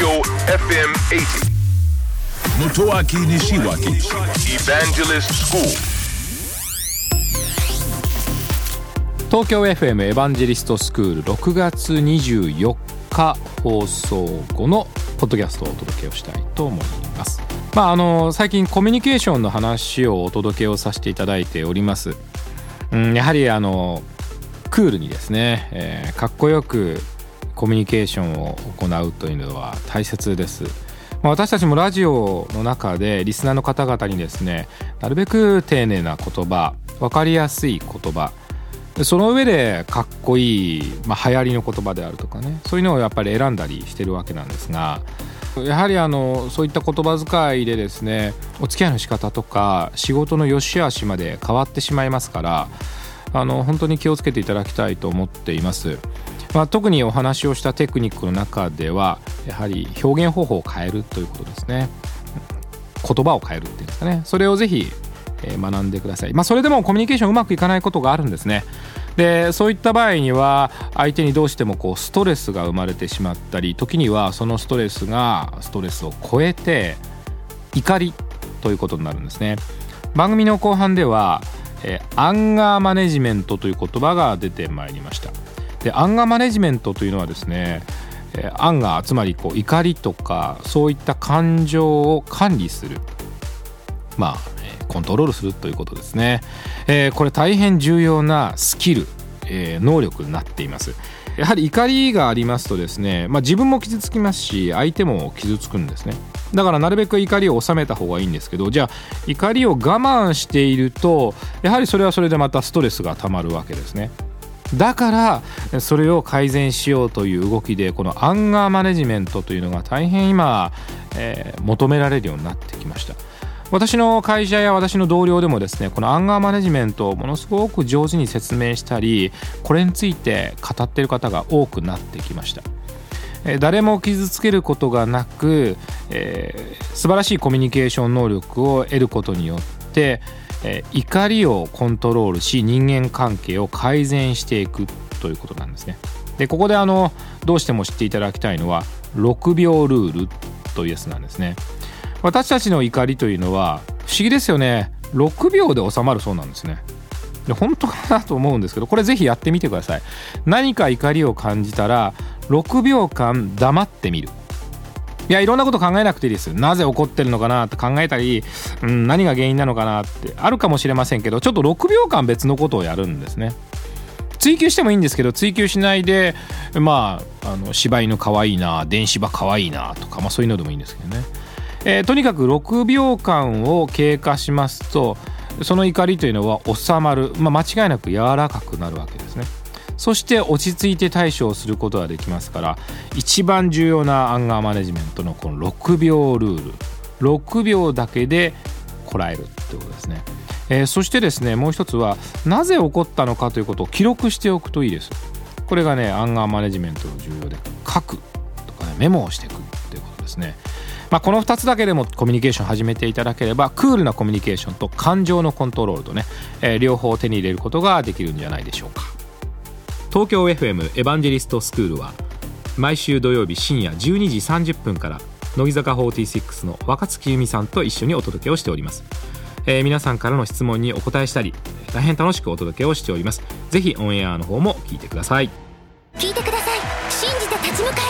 Tokyo FM 80. Motoaki Nishiwaki Evangelist School. 東京 FM エヴァンジェリストスクール6月24日放送後のポッドキャストをお届けをしたいと思います。まああの最近コミュニケーションの話をお届けをさせていただいております。うん、やはりあのクールにですね、えーかっこよくコミュニケーションを行うというのは大切です。私たちもラジオの中でリスナーの方々にですねなるべく丁寧な言葉分かりやすい言葉その上でかっこいい、まあ、流行りの言葉であるとかねそういうのをやっぱり選んだりしてるわけなんですがやはりあのそういった言葉遣いでですねお付き合いの仕方とか仕事の良し悪しまで変わってしまいますからあの本当に気をつけていただきたいと思っています。まあ、特にお話をしたテクニックの中ではやはり表現方法を変えるということですね。言葉を変えるっていうんですかね。それをぜひ学んでください。まあそれでもコミュニケーションうまくいかないことがあるんですね。でそういった場合には相手にどうしてもこうストレスが生まれてしまったり時にはそのストレスがストレスを超えて怒りということになるんですね。番組の後半では、えーアンガーマネジメントという言葉が出てまいりました。でアンガーマネジメントというのはですね、アンガーつまりこう怒りとかそういった感情を管理する。まあ、コントロールするということですね、えーこれ大変重要なスキル、えー能力になっています。やはり怒りがありますとですね、まあ、自分も傷つきますし相手も傷つくんですね。だからなるべく怒りを収めた方がいいんですけどじゃあ怒りを我慢しているとやはりそれはそれでまたストレスがたまるわけですね。だからそれを改善しようという動きでこのアンガーマネジメントというのが大変今、えー求められるようになってきました。私の会社や私の同僚でもですねこのアンガーマネジメントをものすごく上手に説明したりこれについて語っている方が多くなってきました。誰も傷つけることがなく、えー素晴らしいコミュニケーション能力を得ることによって、えー怒りをコントロールし人間関係を改善していくということなんですね。でここであのどうしても知っていただきたいのは6秒ルールというやつなんですね。私たちの怒りというのは不思議ですよね。6秒で収まるそうなんですね。で本当かなと思うんですけどこれぜひやってみてください。何か怒りを感じたら6秒間黙ってみる。いやいろんなこと考えなくていいです。なぜ怒ってるのかなって考えたり、うん、何が原因なのかなってあるかもしれませんけどちょっと6秒間別のことをやるんですね。追求してもいいんですけど追求しないでまああの柴犬かわいいな電子馬かわいいなとか、まあ、そういうのでもいいんですけどね、えーとにかく6秒間を経過しますとその怒りというのは収まる、まあ、間違いなく柔らかくなるわけですね。そして落ち着いて対処をすることができますから一番重要なアンガーマネジメントのこの6秒ルール。6秒だけでこらえるってことですね、えーそしてですねもう一つはなぜ起こったのかということを記録しておくといいです。これがねアンガーマネジメントの重要で書くとかねメモをしていくっていうことですね。まあ、この2つだけでもコミュニケーション始めていただければクールなコミュニケーションと感情のコントロールとね、えー両方手に入れることができるんじゃないでしょうか。東京 FM エヴァンジェリストスクールは毎週土曜日深夜12時30分から乃木坂46の若月由美さんと一緒にお届けをしております、えー皆さんからの質問にお答えしたり大変楽しくお届けをしております。ぜひオンエアの方も聞いてください。聞いてください。信じて立ち向かえ。